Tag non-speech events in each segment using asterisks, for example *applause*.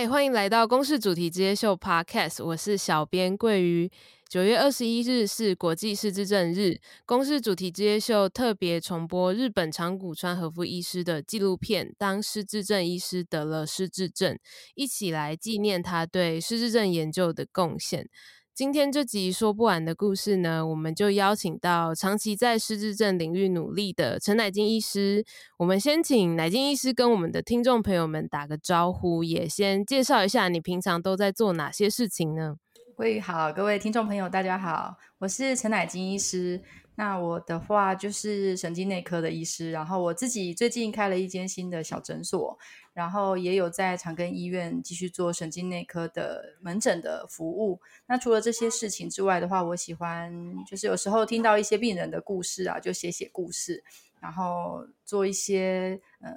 嗨，欢迎来到公式主题之夜秀 Podcast，我是小编桂鱼。九月二十一日是国际失智症日，公式主题之夜秀特别重播日本长谷川和夫医师的纪录片《当失智症医师得了失智症》，一起来纪念他对失智症研究的贡献。今天这集说不完的故事呢，我们就邀请到长期在失智症领域努力的陈乃菁医师。我们先请乃金医师跟我们的听众朋友们打个招呼，也先介绍一下你平常都在做哪些事情呢？各位好，各位听众朋友，大家好，我是陈乃菁医师。那我的话就是神经内科的医师，然后我自己最近开了一间新的小诊所，然后也有在长庚医院继续做神经内科的门诊的服务。那除了这些事情之外的话，我喜欢就是有时候听到一些病人的故事啊，就写写故事，然后做一些呃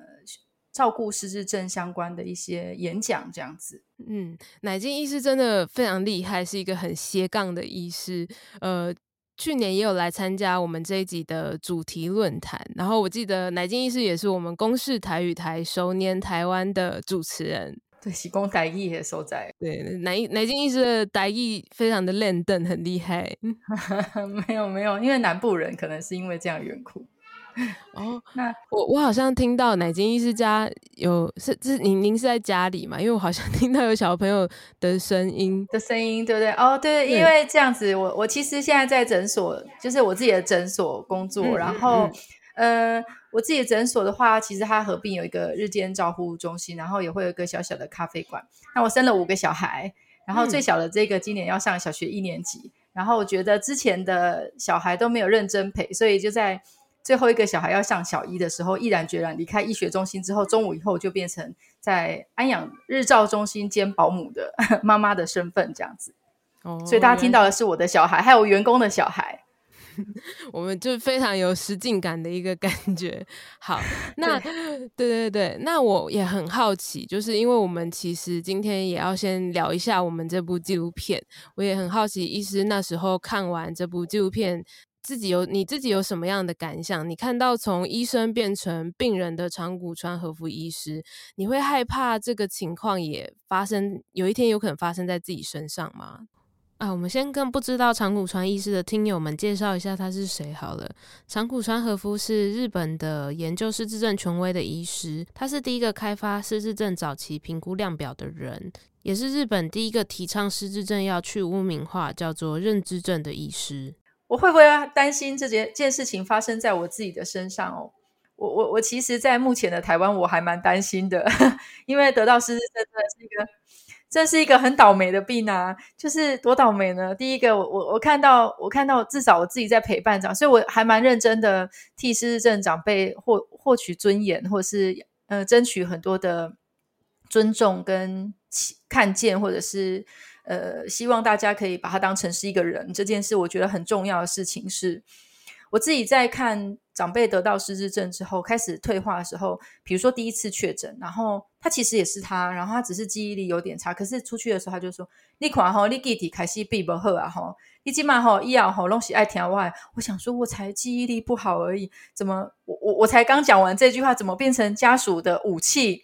照顾失智症相关的一些演讲这样子。嗯，乃金医师真的非常厉害，是一个很斜杠的医师，呃。去年也有来参加我们这一集的主题论坛，然后我记得乃金医师也是我们公视台语台熟年台湾的主持人，对，喜公台语的所在。对，乃乃金医师的台语非常的练邓，很厉害。*laughs* 没有没有，因为南部人可能是因为这样缘故。*laughs* 哦，那我我好像听到奶金医师家有是是您您是在家里嘛？因为我好像 *laughs* 听到有小朋友的声音的声音，对不对？哦，对，对，因为这样子，我我其实现在在诊所，就是我自己的诊所工作，嗯、然后嗯、呃，我自己的诊所的话，其实它合并有一个日间照护中心，然后也会有一个小小的咖啡馆。那我生了五个小孩，然后最小的这个今年要上小学一年级，嗯、然后我觉得之前的小孩都没有认真陪，所以就在。最后一个小孩要上小一的时候，毅然决然离开医学中心之后，中午以后就变成在安养日照中心兼保姆的 *laughs* 妈妈的身份这样子。哦，所以大家听到的是我的小孩，还有员工的小孩，*laughs* 我们就非常有实境感的一个感觉。好，那对，对对对，那我也很好奇，就是因为我们其实今天也要先聊一下我们这部纪录片，我也很好奇，医师那时候看完这部纪录片。自己有你自己有什么样的感想？你看到从医生变成病人的长谷川和夫医师，你会害怕这个情况也发生，有一天有可能发生在自己身上吗？啊，我们先跟不知道长谷川医师的听友们介绍一下他是谁好了。长谷川和夫是日本的研究失智症权威的医师，他是第一个开发失智症早期评估量表的人，也是日本第一个提倡失智症要去污名化，叫做认知症的医师。我会不会担心这件件事情发生在我自己的身上哦？我我我其实，在目前的台湾，我还蛮担心的，*laughs* 因为得到失智症真的是一个，这是一个很倒霉的病啊！就是多倒霉呢？第一个，我我我看到，我看到至少我自己在陪伴长，所以我还蛮认真的替失智症长辈获获取尊严，或是呃争取很多的尊重跟看见，或者是。呃，希望大家可以把他当成是一个人，这件事我觉得很重要的事情是，我自己在看长辈得到失智症之后开始退化的时候，比如说第一次确诊，然后他其实也是他，然后他只是记忆力有点差，可是出去的时候他就说：“你看吼，你记忆开始变不好啊吼，你今晚吼以后吼拢是爱听我。”我想说，我才记忆力不好而已，怎么我我我才刚讲完这句话，怎么变成家属的武器？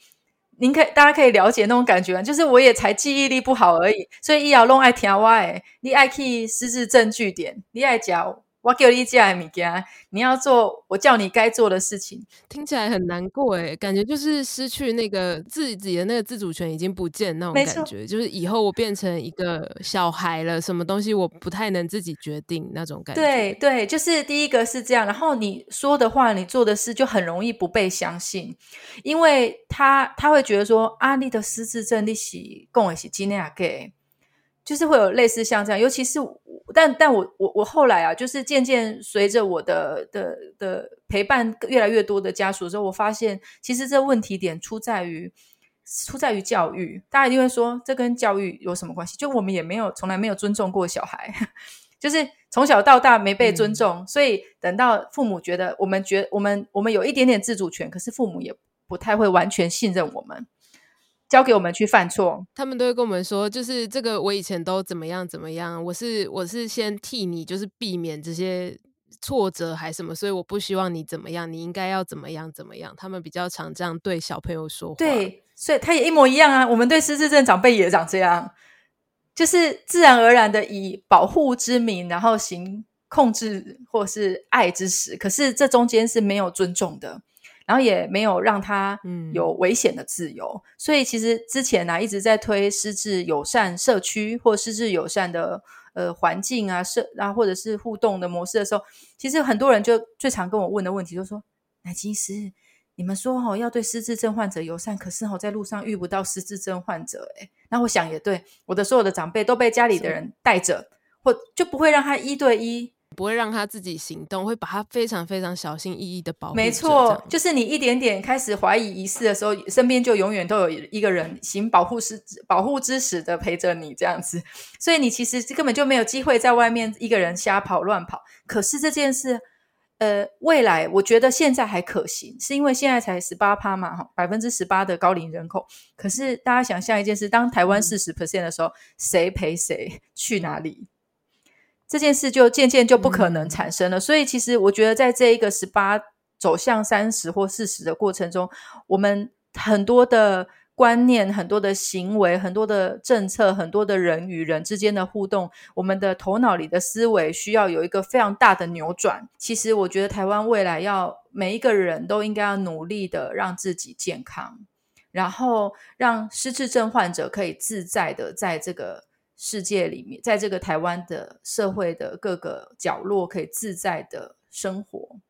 您可以，大家可以了解那种感觉，就是我也才记忆力不好而已，所以伊要弄爱听我诶，你爱去私自证据点，你爱讲。我叫你这样物件，你要做我叫你该做的事情，听起来很难过哎，感觉就是失去那个自己的那个自主权已经不见那种感觉，就是以后我变成一个小孩了，什么东西我不太能自己决定那种感觉。对对，就是第一个是这样，然后你说的话，你做的事就很容易不被相信，因为他他会觉得说啊，你的失智症你是讲的是真的假的。就是会有类似像这样，尤其是，但但我我我后来啊，就是渐渐随着我的的的陪伴越来越多的家属之后，我发现其实这问题点出在于出在于教育。大家一定会说，这跟教育有什么关系？就我们也没有从来没有尊重过小孩，*laughs* 就是从小到大没被尊重，嗯、所以等到父母觉得我们觉我们我们有一点点自主权，可是父母也不太会完全信任我们。交给我们去犯错，他们都会跟我们说，就是这个我以前都怎么样怎么样，我是我是先替你，就是避免这些挫折还是什么，所以我不希望你怎么样，你应该要怎么样怎么样。他们比较常这样对小朋友说话。对，所以他也一模一样啊。我们对失智症长辈也长这样，就是自然而然的以保护之名，然后行控制或是爱之实。可是这中间是没有尊重的。然后也没有让他有危险的自由，嗯、所以其实之前呢、啊、一直在推失智友善社区或失智友善的呃环境啊社啊或者是互动的模式的时候，其实很多人就最常跟我问的问题就是说，乃菁医师，你们说哦要对失智症患者友善，可是哦在路上遇不到失智症患者，诶，那我想也对，我的所有的长辈都被家里的人带着，或就不会让他一对一。不会让他自己行动，会把他非常非常小心翼翼的保护。没错，就是你一点点开始怀疑疑似的时候，身边就永远都有一个人行保护之保护之使的陪着你这样子。所以你其实根本就没有机会在外面一个人瞎跑乱跑。可是这件事，呃，未来我觉得现在还可行，是因为现在才十八趴嘛，哈，百分之十八的高龄人口。可是大家想象一件事，当台湾四十 percent 的时候，谁陪谁去哪里？这件事就渐渐就不可能产生了，嗯、所以其实我觉得，在这一个十八走向三十或四十的过程中，我们很多的观念、很多的行为、很多的政策、很多的人与人之间的互动，我们的头脑里的思维需要有一个非常大的扭转。其实，我觉得台湾未来要每一个人都应该要努力的让自己健康，然后让失智症患者可以自在的在这个。世界里面，在这个台湾的社会的各个角落，可以自在的生活，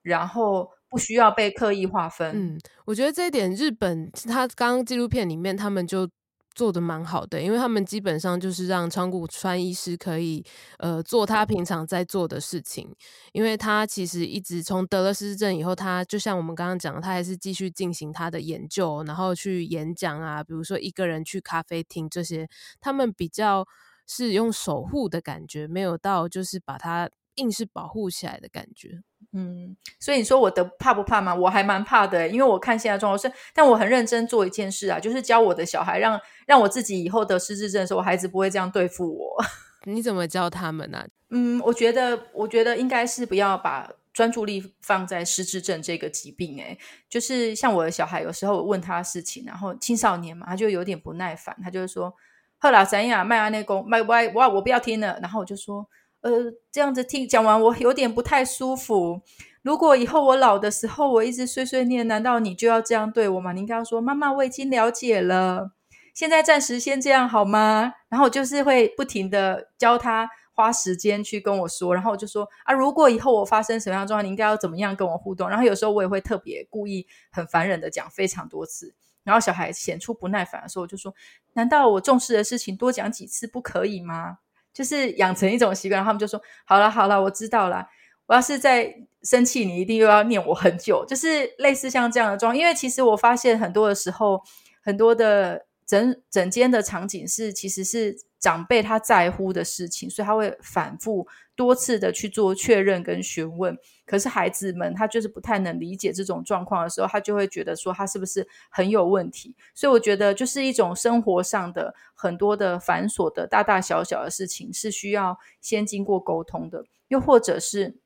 然后不需要被刻意划分。嗯，我觉得这一点，日本他刚刚纪录片里面他们就。做的蛮好的，因为他们基本上就是让长谷川医师可以呃做他平常在做的事情，因为他其实一直从得了失智症以后，他就像我们刚刚讲，他还是继续进行他的研究，然后去演讲啊，比如说一个人去咖啡厅这些，他们比较是用守护的感觉，没有到就是把他硬是保护起来的感觉。嗯，所以你说我得怕不怕吗？我还蛮怕的，因为我看现在状况是，但我很认真做一件事啊，就是教我的小孩，让让我自己以后得失智症的时候，我孩子不会这样对付我。*laughs* 你怎么教他们呢？啊？嗯，我觉得，我觉得应该是不要把专注力放在失智症这个疾病。诶，就是像我的小孩，有时候我问他事情，然后青少年嘛，他就有点不耐烦，他就是说：“后来怎样？麦阿内公，麦歪哇，我不要听了。”然后我就说。呃，这样子听讲完，我有点不太舒服。如果以后我老的时候，我一直碎碎念，难道你就要这样对我吗？你应该要说：“妈妈，我已经了解了，现在暂时先这样好吗？”然后我就是会不停的教他，花时间去跟我说，然后我就说：“啊，如果以后我发生什么样状况，你应该要怎么样跟我互动？”然后有时候我也会特别故意很烦人的讲非常多次，然后小孩显出不耐烦的时候，我就说：“难道我重视的事情多讲几次不可以吗？”就是养成一种习惯，他们就说：“好了好了，我知道了。我要是再生气，你一定又要念我很久。”就是类似像这样的状况。因为其实我发现很多的时候，很多的整整间的场景是其实是。长辈他在乎的事情，所以他会反复多次的去做确认跟询问。可是孩子们他就是不太能理解这种状况的时候，他就会觉得说他是不是很有问题。所以我觉得就是一种生活上的很多的繁琐的大大小小的事情是需要先经过沟通的，又或者是。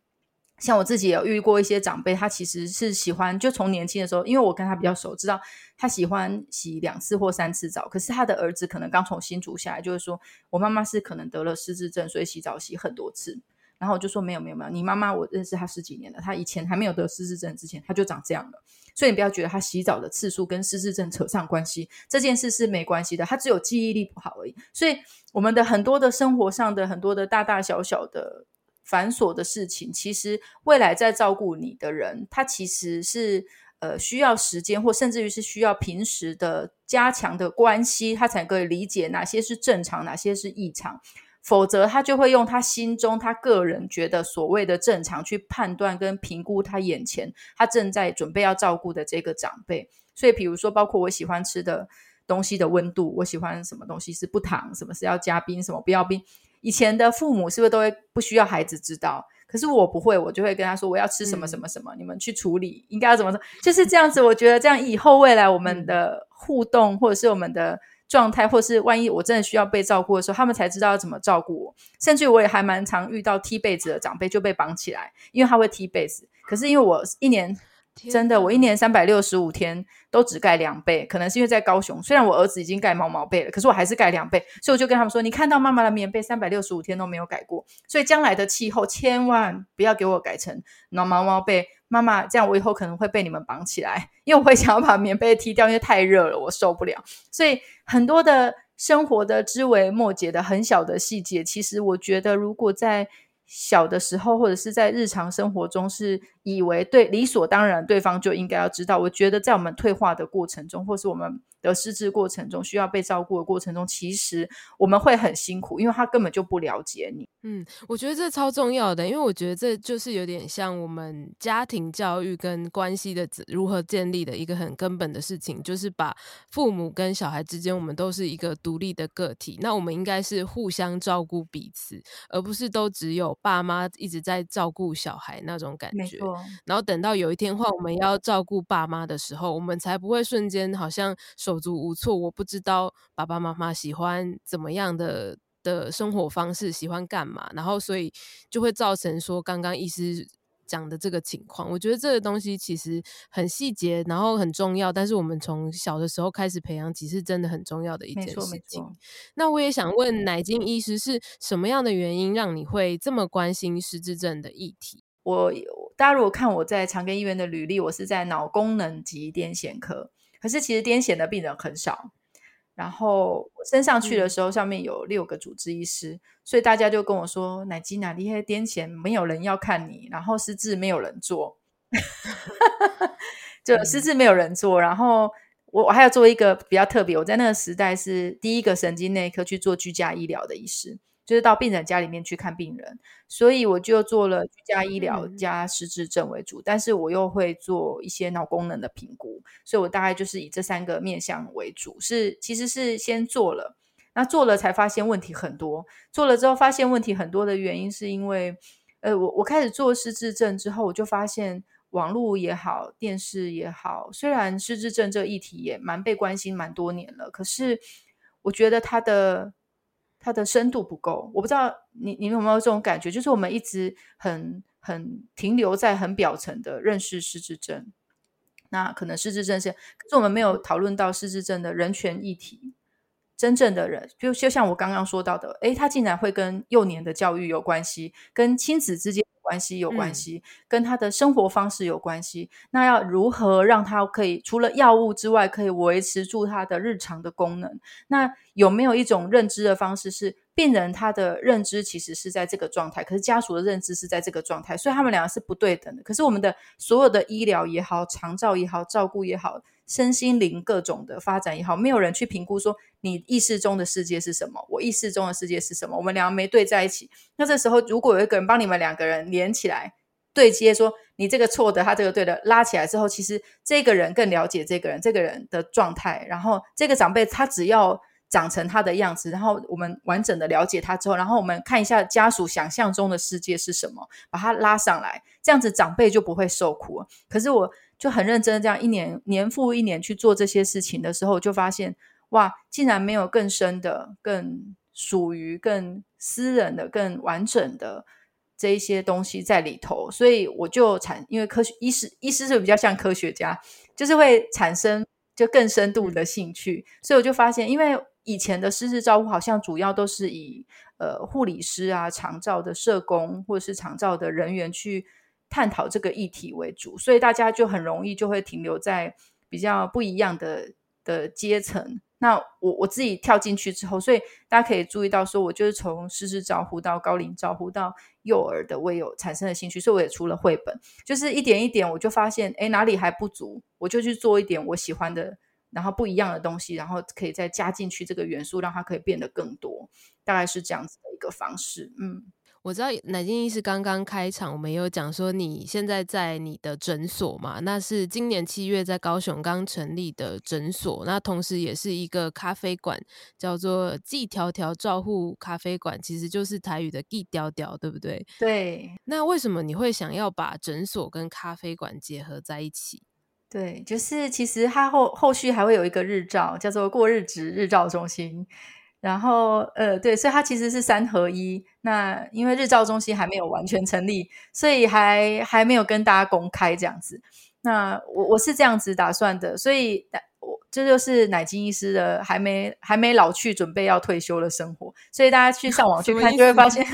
像我自己有遇过一些长辈，他其实是喜欢就从年轻的时候，因为我跟他比较熟，知道他喜欢洗两次或三次澡。可是他的儿子可能刚从新竹下来，就是说我妈妈是可能得了失智症，所以洗澡洗很多次。然后我就说没有没有没有，你妈妈我认识她十几年了，她以前还没有得失智症之前，她就长这样了。所以你不要觉得她洗澡的次数跟失智症扯上关系，这件事是没关系的，她只有记忆力不好而已。所以我们的很多的生活上的很多的大大小小的。繁琐的事情，其实未来在照顾你的人，他其实是呃需要时间，或甚至于是需要平时的加强的关系，他才可以理解哪些是正常，哪些是异常。否则，他就会用他心中他个人觉得所谓的正常去判断跟评估他眼前他正在准备要照顾的这个长辈。所以，比如说，包括我喜欢吃的东西的温度，我喜欢什么东西是不糖，什么是要加冰，什么不要冰。以前的父母是不是都会不需要孩子知道？可是我不会，我就会跟他说我要吃什么什么什么，嗯、你们去处理应该要怎么做，就是这样子。我觉得这样以后未来我们的互动或者是我们的状态，或是万一我真的需要被照顾的时候，他们才知道要怎么照顾我。甚至我也还蛮常遇到踢被子的长辈就被绑起来，因为他会踢被子。可是因为我一年。真的，我一年三百六十五天都只盖两被，可能是因为在高雄，虽然我儿子已经盖毛毛被了，可是我还是盖两被，所以我就跟他们说：“你看到妈妈的棉被三百六十五天都没有改过，所以将来的气候千万不要给我改成毛毛毛被，妈妈，这样我以后可能会被你们绑起来，因为我会想要把棉被踢掉，因为太热了，我受不了。所以很多的生活的枝微末节的很小的细节，其实我觉得如果在。小的时候，或者是在日常生活中，是以为对理所当然，对方就应该要知道。我觉得在我们退化的过程中，或是我们。的失智过程中，需要被照顾的过程中，其实我们会很辛苦，因为他根本就不了解你。嗯，我觉得这超重要的，因为我觉得这就是有点像我们家庭教育跟关系的如何建立的一个很根本的事情，就是把父母跟小孩之间，我们都是一个独立的个体，那我们应该是互相照顾彼此，而不是都只有爸妈一直在照顾小孩那种感觉。然后等到有一天换我们要照顾爸妈的时候，我们才不会瞬间好像手足无措，我不知道爸爸妈妈喜欢怎么样的的生活方式，喜欢干嘛，然后所以就会造成说刚刚医师讲的这个情况。我觉得这个东西其实很细节，然后很重要，但是我们从小的时候开始培养起，是真的很重要的一件事情。那我也想问奶金医师，是什么样的原因让你会这么关心失智症的议题？我大家如果看我在长庚医院的履历，我是在脑功能及癫痫科。可是其实癫痫的病人很少，然后我升上去的时候，上面有六个主治医师，嗯、所以大家就跟我说：“乃菁啊，你黑癫痫没有人要看你，然后失智没有人做，*laughs* 就失智没有人做。嗯”然后我我还要做一个比较特别，我在那个时代是第一个神经内科去做居家医疗的医师。就是到病人家里面去看病人，所以我就做了居家医疗加失智症为主，嗯、但是我又会做一些脑功能的评估，所以我大概就是以这三个面向为主。是其实是先做了，那做了才发现问题很多。做了之后发现问题很多的原因，是因为呃，我我开始做失智症之后，我就发现网络也好，电视也好，虽然失智症这个议题也蛮被关心蛮多年了，可是我觉得它的。它的深度不够，我不知道你你有没有这种感觉，就是我们一直很很停留在很表层的认识失智症，那可能失智症是，可是我们没有讨论到失智症的人权议题，真正的人，就就像我刚刚说到的，诶，他竟然会跟幼年的教育有关系，跟亲子之间。关系有关系，嗯、跟他的生活方式有关系。那要如何让他可以除了药物之外，可以维持住他的日常的功能？那有没有一种认知的方式，是病人他的认知其实是在这个状态，可是家属的认知是在这个状态，所以他们两个是不对等的。可是我们的所有的医疗也好，长照也好，照顾也好。身心灵各种的发展也好，没有人去评估说你意识中的世界是什么，我意识中的世界是什么，我们两个没对在一起。那这时候，如果有一个人帮你们两个人连起来对接，说你这个错的，他这个对的，拉起来之后，其实这个人更了解这个人，这个人的状态。然后这个长辈他只要长成他的样子，然后我们完整的了解他之后，然后我们看一下家属想象中的世界是什么，把他拉上来，这样子长辈就不会受苦。可是我。就很认真的这样一年年复一年去做这些事情的时候，就发现哇，竟然没有更深的、更属于更私人的、更完整的这一些东西在里头。所以我就产，因为科学医师医师是比较像科学家，就是会产生就更深度的兴趣。所以我就发现，因为以前的失智照护好像主要都是以呃护理师啊、长照的社工或者是长照的人员去。探讨这个议题为主，所以大家就很容易就会停留在比较不一样的的阶层。那我我自己跳进去之后，所以大家可以注意到，说我就是从失智照护到高龄照护到幼儿的，我有产生了兴趣，所以我也出了绘本，就是一点一点我就发现，哎，哪里还不足，我就去做一点我喜欢的，然后不一样的东西，然后可以再加进去这个元素，让它可以变得更多，大概是这样子的一个方式，嗯。我知道乃菁医师刚刚开场，我们也有讲说你现在在你的诊所嘛，那是今年七月在高雄刚成立的诊所，那同时也是一个咖啡馆，叫做纪条条照护咖啡馆，其实就是台语的纪条条，对不对？对。那为什么你会想要把诊所跟咖啡馆结合在一起？对，就是其实它后后续还会有一个日照，叫做过日子日照中心。然后呃，对，所以它其实是三合一。那因为日照中心还没有完全成立，所以还还没有跟大家公开这样子。那我我是这样子打算的，所以我这就是奶金医师的还没还没老去，准备要退休的生活。所以大家去上网 *laughs* 去看，就会发现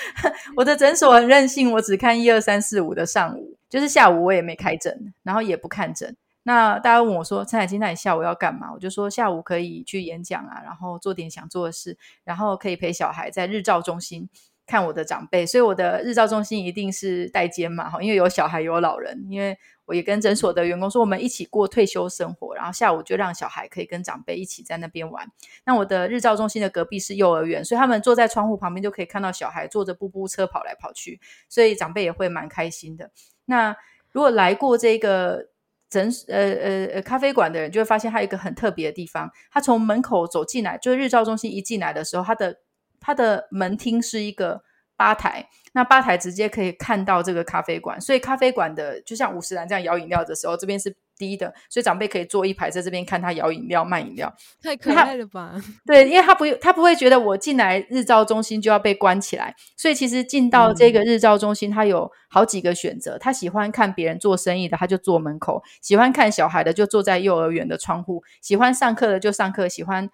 *laughs* 我的诊所很任性，我只看一二三四五的上午。就是下午我也没开诊，然后也不看诊。那大家问我说：“陈彩金，那你下午要干嘛？”我就说：“下午可以去演讲啊，然后做点想做的事，然后可以陪小孩在日照中心看我的长辈。所以我的日照中心一定是带间嘛，哈，因为有小孩有老人。因为我也跟诊所的员工说，我们一起过退休生活，然后下午就让小孩可以跟长辈一起在那边玩。那我的日照中心的隔壁是幼儿园，所以他们坐在窗户旁边就可以看到小孩坐着步步车跑来跑去，所以长辈也会蛮开心的。”那如果来过这个诊呃呃呃咖啡馆的人，就会发现它有一个很特别的地方。他从门口走进来，就是日照中心一进来的时候，它的它的门厅是一个吧台，那吧台直接可以看到这个咖啡馆。所以咖啡馆的就像五十岚这样摇饮料的时候，这边是。低的，所以长辈可以坐一排在这边看他摇饮料、卖饮料，太可爱了吧？*laughs* 对，因为他不他不会觉得我进来日照中心就要被关起来，所以其实进到这个日照中心，他有好几个选择。他喜欢看别人做生意的，他就坐门口；喜欢看小孩的，就坐在幼儿园的窗户；喜欢上课的就上课；喜欢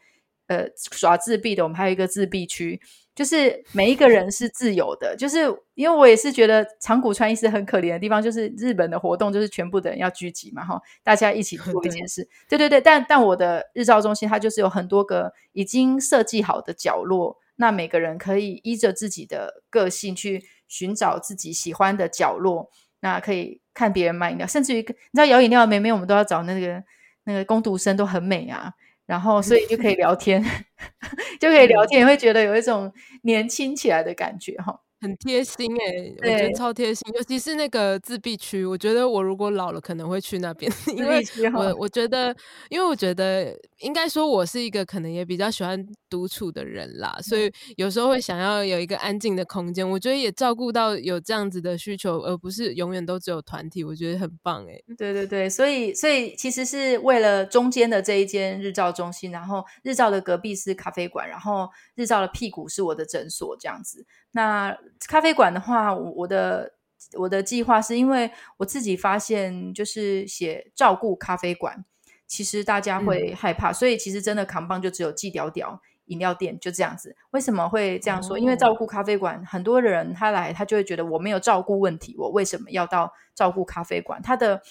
呃耍自闭的，我们还有一个自闭区。就是每一个人是自由的，就是因为我也是觉得长谷川医师很可怜的地方，就是日本的活动就是全部的人要聚集嘛，哈，大家一起做一件事，对对对。但但我的日照中心它就是有很多个已经设计好的角落，那每个人可以依着自己的个性去寻找自己喜欢的角落，那可以看别人卖饮料，甚至于你知道摇饮料的妹妹，我们都要找那个那个工读生都很美啊。然后，所以就可以聊天，*laughs* 就可以聊天，会觉得有一种年轻起来的感觉，哈。很贴心哎、欸，我觉得超贴心，尤其是那个自闭区，我觉得我如果老了可能会去那边，*laughs* 因为我我觉得，因为我觉得应该说我是一个可能也比较喜欢独处的人啦，所以有时候会想要有一个安静的空间，我觉得也照顾到有这样子的需求，而不是永远都只有团体，我觉得很棒哎、欸。对对对，所以所以其实是为了中间的这一间日照中心，然后日照的隔壁是咖啡馆，然后日照的屁股是我的诊所这样子，那。咖啡馆的话，我的我的计划是因为我自己发现，就是写照顾咖啡馆，其实大家会害怕，嗯、所以其实真的扛棒就只有寄屌屌饮料店就这样子。为什么会这样说？哦、因为照顾咖啡馆，很多人他来，他就会觉得我没有照顾问题，我为什么要到照顾咖啡馆？他的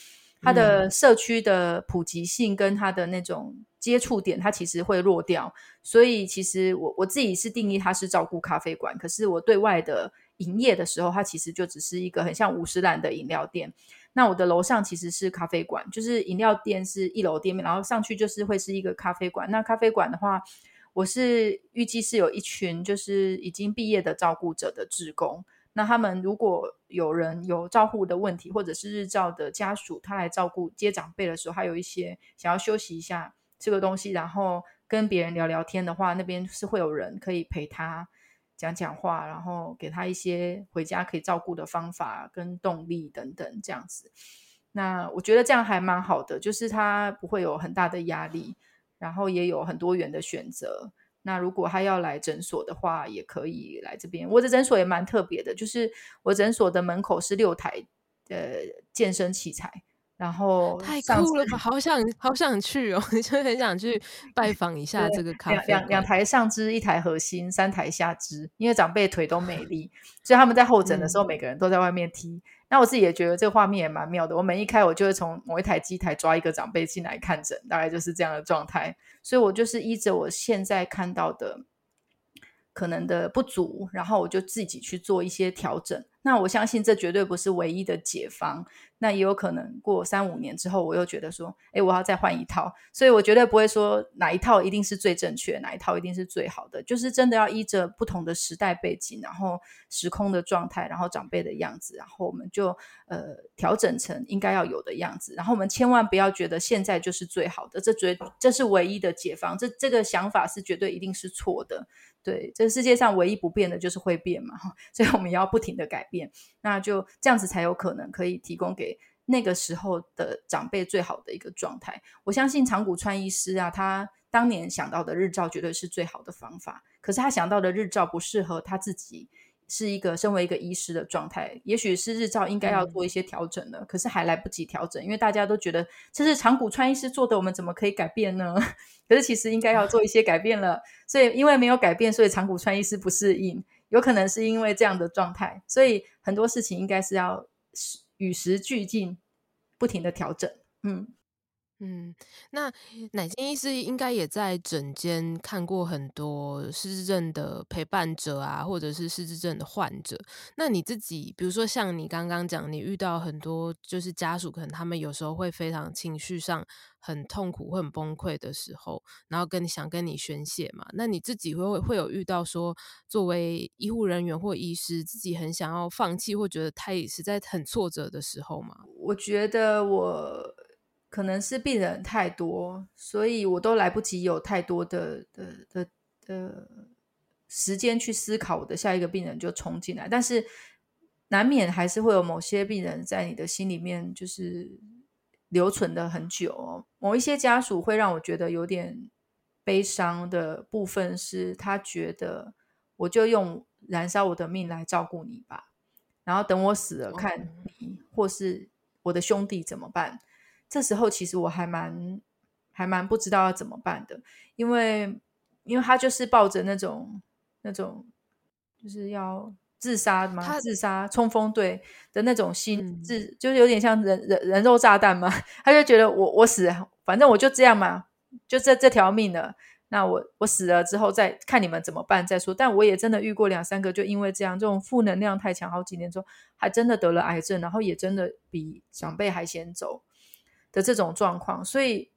他的社区的普及性跟它的那种。接触点它其实会弱掉，所以其实我我自己是定义它是照顾咖啡馆，可是我对外的营业的时候，它其实就只是一个很像五十岚的饮料店。那我的楼上其实是咖啡馆，就是饮料店是一楼店面，然后上去就是会是一个咖啡馆。那咖啡馆的话，我是预计是有一群就是已经毕业的照顾者的职工，那他们如果有人有照护的问题，或者是日照的家属，他来照顾接长辈的时候，还有一些想要休息一下。这个东西，然后跟别人聊聊天的话，那边是会有人可以陪他讲讲话，然后给他一些回家可以照顾的方法跟动力等等这样子。那我觉得这样还蛮好的，就是他不会有很大的压力，然后也有很多元的选择。那如果他要来诊所的话，也可以来这边。我的诊所也蛮特别的，就是我诊所的门口是六台呃健身器材。然后太酷了吧，好想好想去哦，*laughs* 就很想去拜访一下这个咖啡馆。两两台上肢，一台核心，三台下肢，因为长辈腿都没力，所以他们在候诊的时候，每个人都在外面踢。那我自己也觉得这个画面也蛮妙的。我门一开，我就会从某一台机台抓一个长辈进来看诊，大概就是这样的状态。所以我就是依着我现在看到的可能的不足，然后我就自己去做一些调整。那我相信这绝对不是唯一的解方。那也有可能过三五年之后，我又觉得说，诶，我要再换一套，所以我绝对不会说哪一套一定是最正确，哪一套一定是最好的，就是真的要依着不同的时代背景，然后时空的状态，然后长辈的样子，然后我们就呃调整成应该要有的样子，然后我们千万不要觉得现在就是最好的，这绝这是唯一的解方，这这个想法是绝对一定是错的。对，这世界上唯一不变的就是会变嘛，所以我们要不停的改变，那就这样子才有可能可以提供给那个时候的长辈最好的一个状态。我相信长谷川医师啊，他当年想到的日照绝对是最好的方法，可是他想到的日照不适合他自己。是一个身为一个医师的状态，也许是日照应该要做一些调整的，嗯、可是还来不及调整，因为大家都觉得这是长谷川医师做的，我们怎么可以改变呢？*laughs* 可是其实应该要做一些改变了，所以因为没有改变，所以长谷川医师不适应，有可能是因为这样的状态，所以很多事情应该是要与时俱进，不停的调整，嗯。嗯，那乃菁医师应该也在诊间看过很多失智症的陪伴者啊，或者是失智症的患者。那你自己，比如说像你刚刚讲，你遇到很多就是家属，可能他们有时候会非常情绪上很痛苦、会很崩溃的时候，然后跟你想跟你宣泄嘛。那你自己会会有遇到说，作为医护人员或医师，自己很想要放弃，或觉得他也实在很挫折的时候吗？我觉得我。可能是病人太多，所以我都来不及有太多的的的的时间去思考我的下一个病人就冲进来，但是难免还是会有某些病人在你的心里面就是留存的很久哦。某一些家属会让我觉得有点悲伤的部分是，他觉得我就用燃烧我的命来照顾你吧，然后等我死了看你或是我的兄弟怎么办。这时候其实我还蛮还蛮不知道要怎么办的，因为因为他就是抱着那种那种就是要自杀嘛，自杀冲锋队的那种心，嗯、自就是有点像人人人肉炸弹嘛，*laughs* 他就觉得我我死，反正我就这样嘛，就这这条命了，那我我死了之后再看你们怎么办再说。但我也真的遇过两三个，就因为这样，这种负能量太强，好几年之后还真的得了癌症，然后也真的比长辈还先走。的这种状况，所以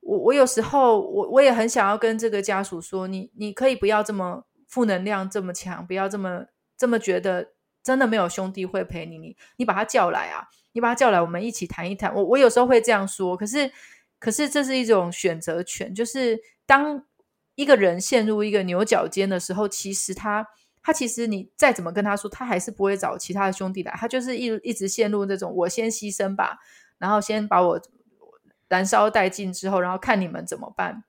我我有时候我我也很想要跟这个家属说，你你可以不要这么负能量这么强，不要这么这么觉得真的没有兄弟会陪你，你你把他叫来啊，你把他叫来，我们一起谈一谈。我我有时候会这样说，可是可是这是一种选择权，就是当一个人陷入一个牛角尖的时候，其实他他其实你再怎么跟他说，他还是不会找其他的兄弟来，他就是一一直陷入这种我先牺牲吧。然后先把我燃烧殆尽之后，然后看你们怎么办。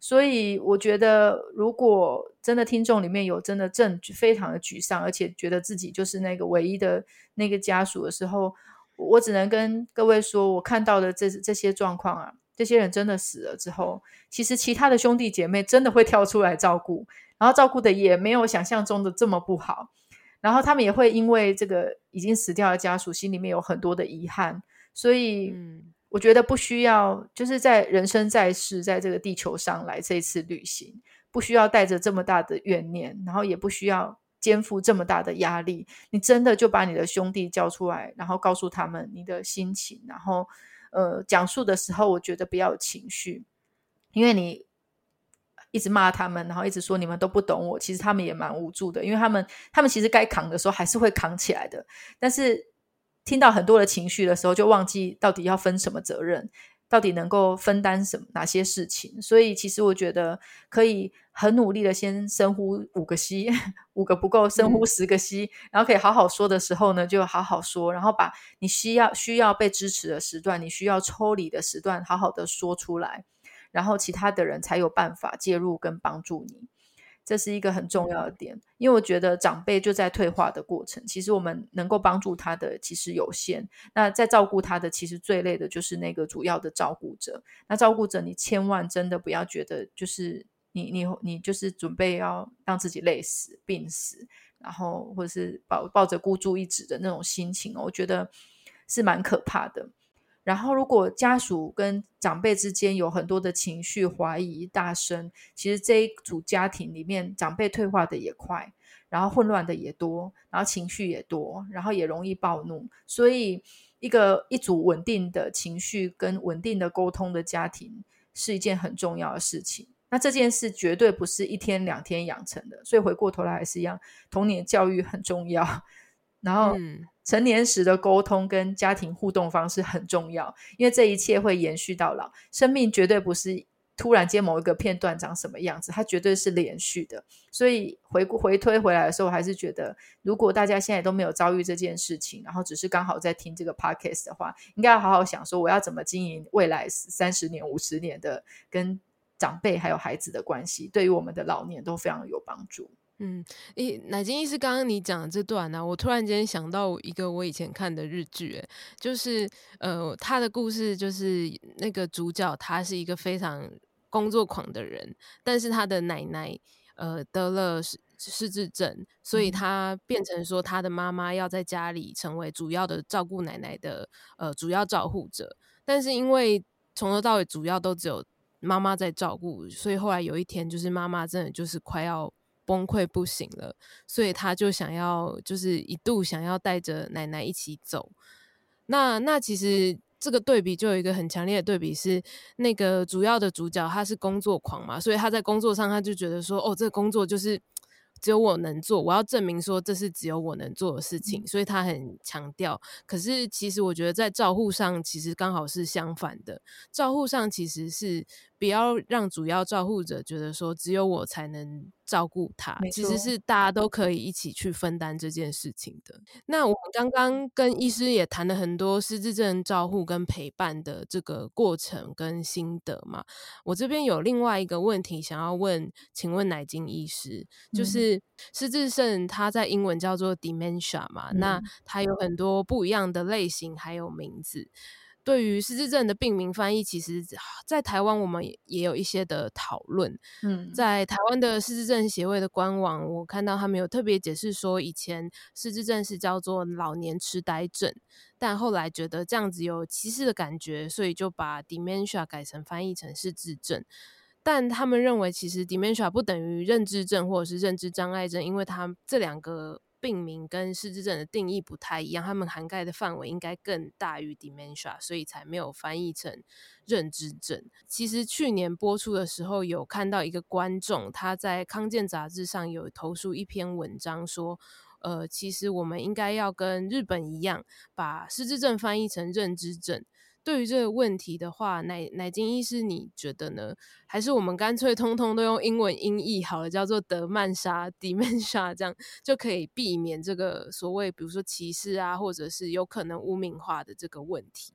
所以我觉得，如果真的听众里面有真的正非常的沮丧，而且觉得自己就是那个唯一的那个家属的时候，我只能跟各位说，我看到的这这些状况啊，这些人真的死了之后，其实其他的兄弟姐妹真的会跳出来照顾，然后照顾的也没有想象中的这么不好，然后他们也会因为这个已经死掉的家属心里面有很多的遗憾。所以，我觉得不需要，就是在人生在世，在这个地球上来这次旅行，不需要带着这么大的怨念，然后也不需要肩负这么大的压力。你真的就把你的兄弟叫出来，然后告诉他们你的心情，然后呃，讲述的时候，我觉得不要有情绪，因为你一直骂他们，然后一直说你们都不懂我，其实他们也蛮无助的，因为他们他们其实该扛的时候还是会扛起来的，但是。听到很多的情绪的时候，就忘记到底要分什么责任，到底能够分担什么哪些事情。所以，其实我觉得可以很努力的先深呼五个吸，*laughs* 五个不够，深呼十个吸，嗯、然后可以好好说的时候呢，就好好说，然后把你需要需要被支持的时段，你需要抽离的时段，好好的说出来，然后其他的人才有办法介入跟帮助你。这是一个很重要的点，因为我觉得长辈就在退化的过程，其实我们能够帮助他的其实有限。那在照顾他的，其实最累的就是那个主要的照顾者。那照顾者，你千万真的不要觉得，就是你你你就是准备要让自己累死、病死，然后或者是抱抱着孤注一掷的那种心情，我觉得是蛮可怕的。然后，如果家属跟长辈之间有很多的情绪怀疑大声，其实这一组家庭里面，长辈退化的也快，然后混乱的也多，然后情绪也多，然后也容易暴怒。所以，一个一组稳定的情绪跟稳定的沟通的家庭是一件很重要的事情。那这件事绝对不是一天两天养成的，所以回过头来还是一样，童年教育很重要。然后，成年时的沟通跟家庭互动方式很重要，因为这一切会延续到老。生命绝对不是突然间某一个片段长什么样子，它绝对是连续的。所以回回推回来的时候，我还是觉得，如果大家现在都没有遭遇这件事情，然后只是刚好在听这个 podcast 的话，应该要好好想说，我要怎么经营未来三十年、五十年的跟长辈还有孩子的关系，对于我们的老年都非常有帮助。嗯，诶，乃金医师刚刚你讲的这段呢、啊，我突然间想到一个我以前看的日剧，就是呃，他的故事就是那个主角他是一个非常工作狂的人，但是他的奶奶呃得了失失智症，所以他变成说他的妈妈要在家里成为主要的照顾奶奶的呃主要照护者，但是因为从头到尾主要都只有妈妈在照顾，所以后来有一天就是妈妈真的就是快要。崩溃不行了，所以他就想要，就是一度想要带着奶奶一起走。那那其实这个对比就有一个很强烈的对比，是那个主要的主角他是工作狂嘛，所以他在工作上他就觉得说，哦，这工作就是。只有我能做，我要证明说这是只有我能做的事情，所以他很强调。可是其实我觉得在照护上，其实刚好是相反的。照护上其实是不要让主要照护者觉得说只有我才能照顾他，其实是大家都可以一起去分担这件事情的。那我们刚刚跟医师也谈了很多失智症照护跟陪伴的这个过程跟心得嘛。我这边有另外一个问题想要问，请问乃金医师，就是失智症它在英文叫做 dementia 嘛，嗯、那它有很多不一样的类型还有名字。对于失智症的病名翻译，其实，在台湾我们也有一些的讨论。嗯，在台湾的失智症协会的官网，我看到他们有特别解释说，以前失智症是叫做老年痴呆症，但后来觉得这样子有歧视的感觉，所以就把 dementia 改成翻译成失智症。但他们认为，其实 dementia 不等于认知症或者是认知障碍症，因为它这两个。病名跟失智症的定义不太一样，他们涵盖的范围应该更大于 dementia，所以才没有翻译成认知症。其实去年播出的时候，有看到一个观众他在康健杂志上有投书一篇文章，说，呃，其实我们应该要跟日本一样，把失智症翻译成认知症。对于这个问题的话，乃乃金医师，你觉得呢？还是我们干脆通通都用英文音译好了，叫做德曼莎 （dementia），这样就可以避免这个所谓，比如说歧视啊，或者是有可能污名化的这个问题。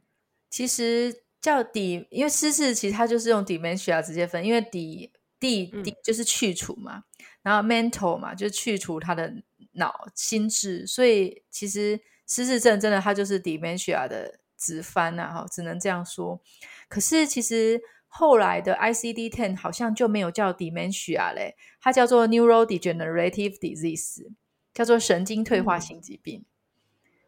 其实叫 d，因为失智其实它就是用 dementia 直接分，因为 d d d 就是去除嘛，嗯、然后 mental 嘛就是去除他的脑心智，所以其实失智症真的它就是 dementia 的。直翻呐，哈，只能这样说。可是其实后来的 ICD-10 好像就没有叫 dementia 嘞，它叫做 neurodegenerative disease，叫做神经退化性疾病。嗯、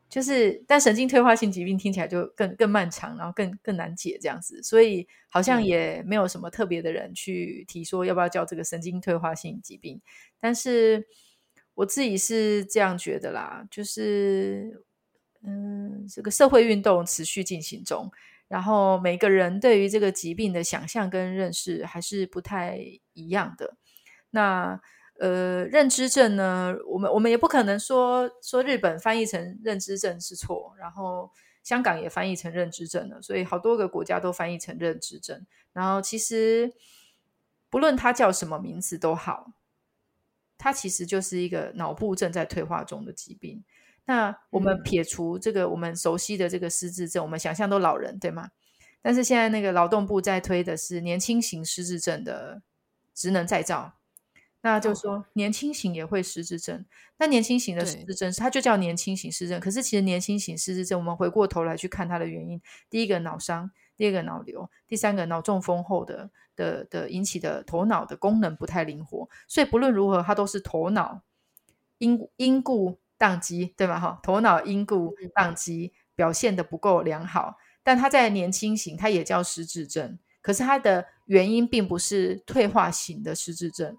就是，但神经退化性疾病听起来就更更漫长，然后更更难解这样子，所以好像也没有什么特别的人去提说要不要叫这个神经退化性疾病。但是我自己是这样觉得啦，就是。嗯，这个社会运动持续进行中，然后每个人对于这个疾病的想象跟认识还是不太一样的。那呃，认知症呢，我们我们也不可能说说日本翻译成认知症是错，然后香港也翻译成认知症了，所以好多个国家都翻译成认知症。然后其实不论它叫什么名字都好，它其实就是一个脑部正在退化中的疾病。那我们撇除这个我们熟悉的这个失智症，嗯、我们想象都老人对吗？但是现在那个劳动部在推的是年轻型失智症的职能再造，那就是说年轻型也会失智症。那年轻型的失智症，它就叫年轻型失智症。可是其实年轻型失智症，我们回过头来去看它的原因，第一个脑伤，第二个脑瘤，第三个脑中风后的的的引起的头脑的功能不太灵活。所以不论如何，它都是头脑因因故。宕机对吧？哈，头脑因故宕机，表现的不够良好。但他在年轻型，他也叫失智症，可是他的原因并不是退化型的失智症。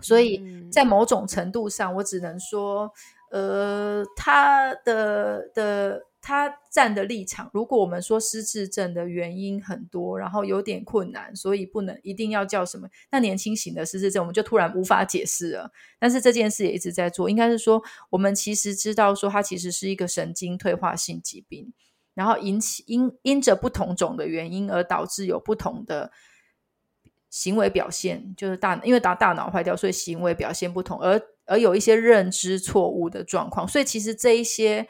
所以在某种程度上，我只能说，呃，他的的。他站的立场，如果我们说失智症的原因很多，然后有点困难，所以不能一定要叫什么，那年轻型的失智症我们就突然无法解释了。但是这件事也一直在做，应该是说我们其实知道说它其实是一个神经退化性疾病，然后引起因因着不同种的原因而导致有不同的行为表现就是大，因为大大脑坏掉，所以行为表现不同，而而有一些认知错误的状况。所以其实这一些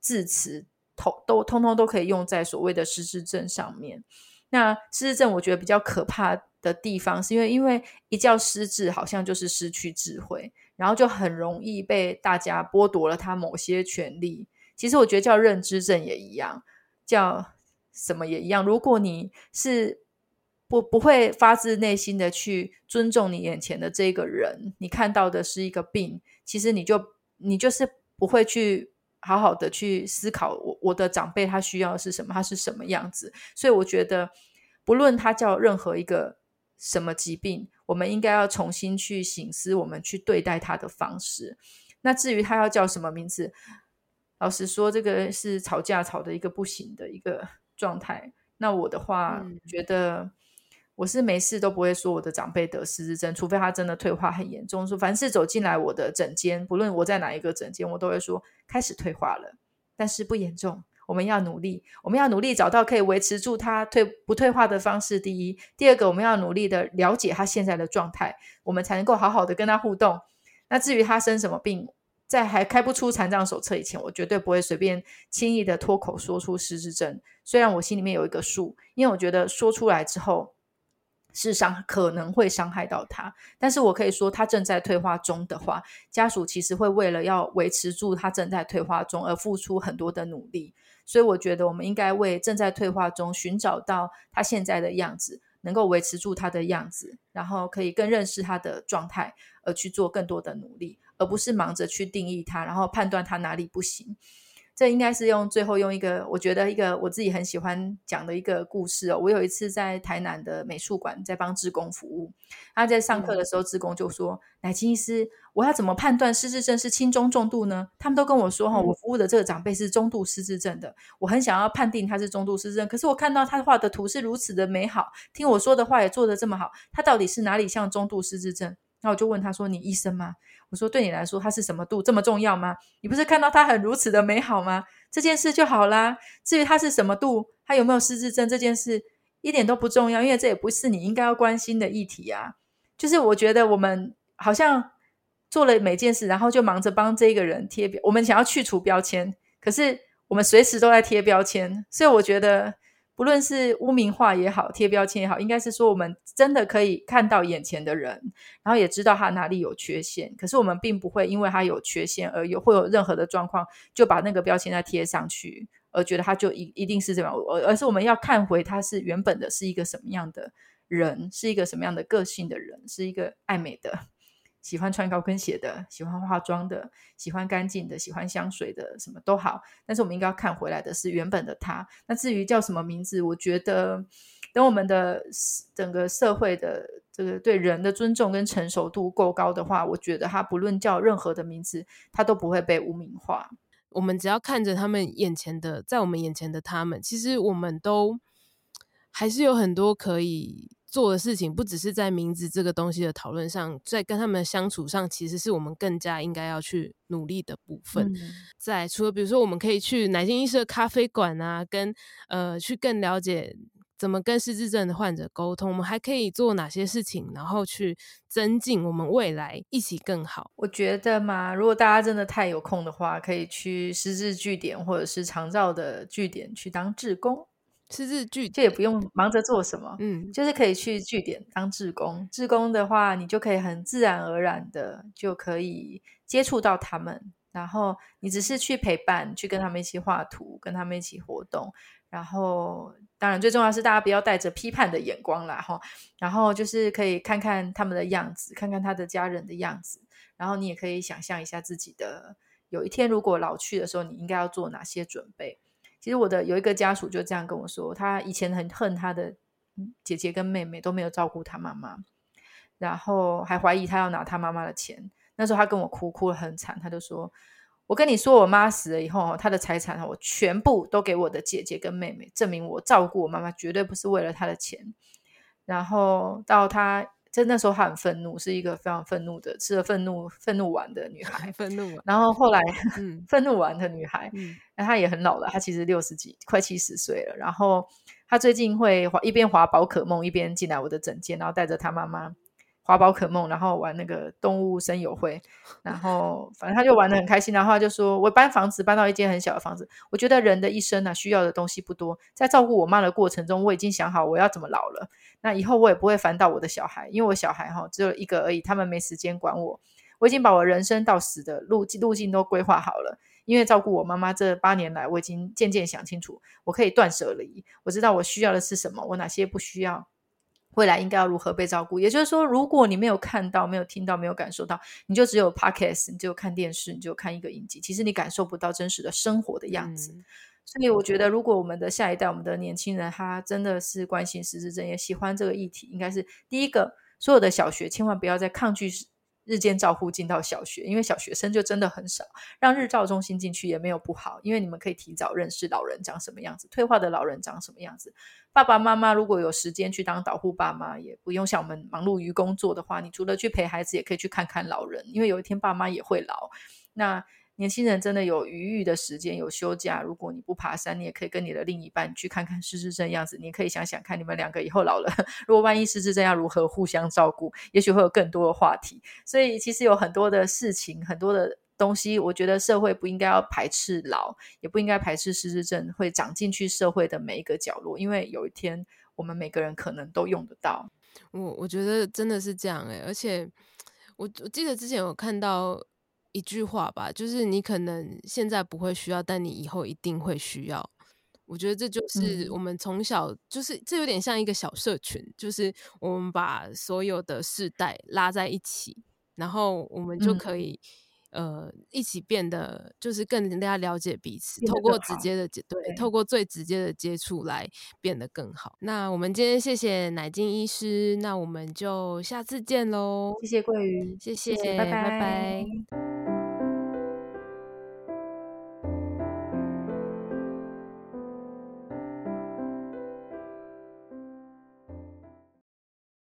字词，通都通通都可以用在所谓的失智症上面。那失智症，我觉得比较可怕的地方，是因为因为一叫失智，好像就是失去智慧，然后就很容易被大家剥夺了他某些权利。其实我觉得叫认知症也一样，叫什么也一样。如果你是不不会发自内心的去尊重你眼前的这个人，你看到的是一个病，其实你就你就是不会去好好的去思考我我的长辈他需要的是什么，他是什么样子。所以我觉得，不论他叫任何一个什么疾病，我们应该要重新去醒思我们去对待他的方式。那至于他要叫什么名字，老实说，这个是吵架吵的一个不行的一个状态。那我的话，嗯、觉得。我是没事都不会说我的长辈得失智症，除非他真的退化很严重。说凡是走进来我的诊间，不论我在哪一个诊间，我都会说开始退化了，但是不严重。我们要努力，我们要努力找到可以维持住他退不退化的方式。第一，第二个，我们要努力的了解他现在的状态，我们才能够好好的跟他互动。那至于他生什么病，在还开不出残障手册以前，我绝对不会随便轻易的脱口说出失智症。虽然我心里面有一个数，因为我觉得说出来之后。事实上可能会伤害到他，但是我可以说，他正在退化中的话，家属其实会为了要维持住他正在退化中而付出很多的努力。所以我觉得我们应该为正在退化中寻找到他现在的样子，能够维持住他的样子，然后可以更认识他的状态，而去做更多的努力，而不是忙着去定义他，然后判断他哪里不行。这应该是用最后用一个我觉得一个我自己很喜欢讲的一个故事哦。我有一次在台南的美术馆在帮志工服务，他在上课的时候，志工就说：“乃菁医师，我要怎么判断失智症是轻中重度呢？”他们都跟我说：“哈，我服务的这个长辈是中度失智症的，我很想要判定他是中度失智症。可是我看到他画的图是如此的美好，听我说的话也做得这么好，他到底是哪里像中度失智症？”那我就问他说：“你医生吗？”我说：“对你来说，他是什么度这么重要吗？你不是看到他很如此的美好吗？这件事就好啦。至于他是什么度，他有没有失智症这件事，一点都不重要，因为这也不是你应该要关心的议题啊。就是我觉得我们好像做了每件事，然后就忙着帮这个人贴标，我们想要去除标签，可是我们随时都在贴标签，所以我觉得。”不论是污名化也好，贴标签也好，应该是说我们真的可以看到眼前的人，然后也知道他哪里有缺陷。可是我们并不会因为他有缺陷而有会有任何的状况，就把那个标签再贴上去，而觉得他就一一定是这样。而而是我们要看回他是原本的是一个什么样的人，是一个什么样的个性的人，是一个爱美的。喜欢穿高跟鞋的，喜欢化妆的，喜欢干净的，喜欢香水的，什么都好。但是我们应该要看回来的是原本的他。那至于叫什么名字，我觉得等我们的整个社会的这个对人的尊重跟成熟度够高的话，我觉得他不论叫任何的名字，他都不会被污名化。我们只要看着他们眼前的，在我们眼前的他们，其实我们都还是有很多可以。做的事情不只是在名字这个东西的讨论上，在跟他们的相处上，其实是我们更加应该要去努力的部分。嗯、在除了比如说，我们可以去乃菁医师的咖啡馆啊，跟呃去更了解怎么跟失智症的患者沟通，我们还可以做哪些事情，然后去增进我们未来一起更好。我觉得嘛，如果大家真的太有空的话，可以去失智据点或者是长照的据点去当志工。失智据点就也不用忙着做什么，嗯，就是可以去据点当志工。志工的话，你就可以很自然而然的就可以接触到他们，然后你只是去陪伴，去跟他们一起画图，跟他们一起活动。然后，当然最重要是大家不要带着批判的眼光啦，哈。然后就是可以看看他们的样子，看看他的家人的样子，然后你也可以想象一下自己的有一天如果老去的时候，你应该要做哪些准备。其实我的有一个家属就这样跟我说，他以前很恨他的姐姐跟妹妹都没有照顾他妈妈，然后还怀疑他要拿他妈妈的钱。那时候他跟我哭，哭得很惨，他就说：“我跟你说，我妈死了以后，他的财产我全部都给我的姐姐跟妹妹，证明我照顾我妈妈绝对不是为了他的钱。”然后到他在那时候她很愤怒，是一个非常愤怒的吃了愤怒愤怒丸的女孩，*laughs* 愤怒丸。然后后来，嗯，愤怒丸的女孩，嗯，那她也很老了，她其实六十几，快七十岁了。然后她最近会滑一边滑宝可梦，一边进来我的诊间，然后带着她妈妈。华宝可梦，然后玩那个动物森友会，然后反正他就玩得很开心。然后他就说：“我搬房子搬到一间很小的房子，我觉得人的一生呢、啊，需要的东西不多。在照顾我妈的过程中，我已经想好我要怎么老了。那以后我也不会烦到我的小孩，因为我小孩哈只有一个而已，他们没时间管我。我已经把我人生到死的路路径都规划好了。因为照顾我妈妈这八年来，我已经渐渐想清楚，我可以断舍离。我知道我需要的是什么，我哪些不需要。”未来应该要如何被照顾？也就是说，如果你没有看到、没有听到、没有感受到，你就只有 podcast，你就看电视，你就看一个影集，其实你感受不到真实的生活的样子。嗯、所以，我觉得，如果我们的下一代、我们的年轻人，他真的是关心失智症，也喜欢这个议题，应该是第一个，所有的小学千万不要再抗拒。日间照护进到小学，因为小学生就真的很少，让日照中心进去也没有不好，因为你们可以提早认识老人长什么样子，退化的老人长什么样子。爸爸妈妈如果有时间去当导护爸妈，也不用像我们忙碌于工作的话，你除了去陪孩子，也可以去看看老人，因为有一天爸妈也会老。那年轻人真的有余裕的时间，有休假。如果你不爬山，你也可以跟你的另一半去看看失智症样子。你可以想想看，你们两个以后老了，*laughs* 如果万一失智症要如何互相照顾，也许会有更多的话题。所以其实有很多的事情，很多的东西，我觉得社会不应该要排斥老，也不应该排斥失智症会长进去社会的每一个角落，因为有一天我们每个人可能都用得到。我我觉得真的是这样哎、而且我我记得之前有看到。一句话吧，就是你可能现在不会需要，但你以后一定会需要。我觉得这就是我们从小，就是这有点像一个小社群，就是我们把所有的世代拉在一起，然后我们就可以。呃，一起变得就是更加了解彼此，透过直接的接对，对，透过最直接的接触来变得更好。那我们今天谢谢奶金医师，那我们就下次见喽。谢谢桂鱼，谢谢，谢谢，拜拜。拜拜。